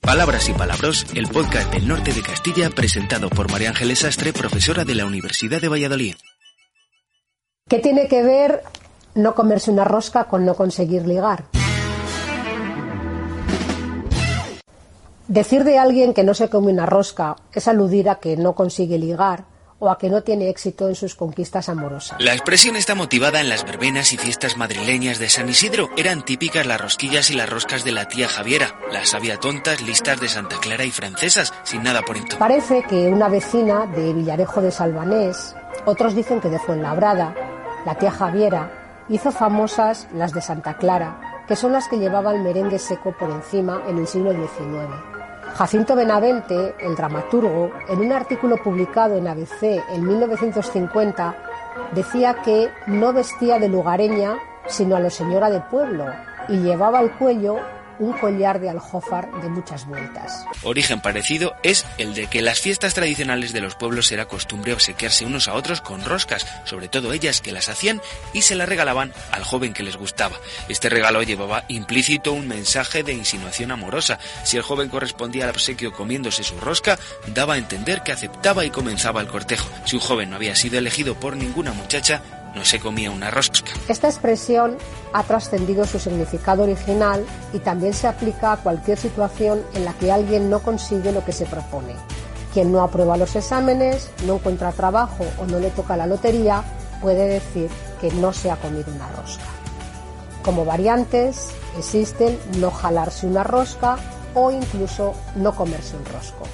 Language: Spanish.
Palabras y Palabros, el podcast del norte de Castilla presentado por María Ángeles Astre, profesora de la Universidad de Valladolid. ¿Qué tiene que ver no comerse una rosca con no conseguir ligar? Decir de alguien que no se come una rosca es aludir a que no consigue ligar o a que no tiene éxito en sus conquistas amorosas. La expresión está motivada en las verbenas y fiestas madrileñas de San Isidro. Eran típicas las rosquillas y las roscas de la tía Javiera, las había tontas, listas de Santa Clara y francesas, sin nada por entonces. Parece que una vecina de Villarejo de Salvanés, otros dicen que de Fuenlabrada, la tía Javiera, hizo famosas las de Santa Clara, que son las que llevaban merengue seco por encima en el siglo XIX. Jacinto Benavente, el dramaturgo, en un artículo publicado en ABC en 1950, decía que no vestía de lugareña sino a lo señora de pueblo y llevaba al cuello un collar de aljófar de muchas vueltas. Origen parecido es el de que en las fiestas tradicionales de los pueblos era costumbre obsequiarse unos a otros con roscas, sobre todo ellas que las hacían y se las regalaban al joven que les gustaba. Este regalo llevaba implícito un mensaje de insinuación amorosa. Si el joven correspondía al obsequio comiéndose su rosca, daba a entender que aceptaba y comenzaba el cortejo. Si un joven no había sido elegido por ninguna muchacha, no se comía una rosca. Esta expresión ha trascendido su significado original y también se aplica a cualquier situación en la que alguien no consigue lo que se propone. Quien no aprueba los exámenes, no encuentra trabajo o no le toca la lotería, puede decir que no se ha comido una rosca. Como variantes existen no jalarse una rosca o incluso no comerse un rosco.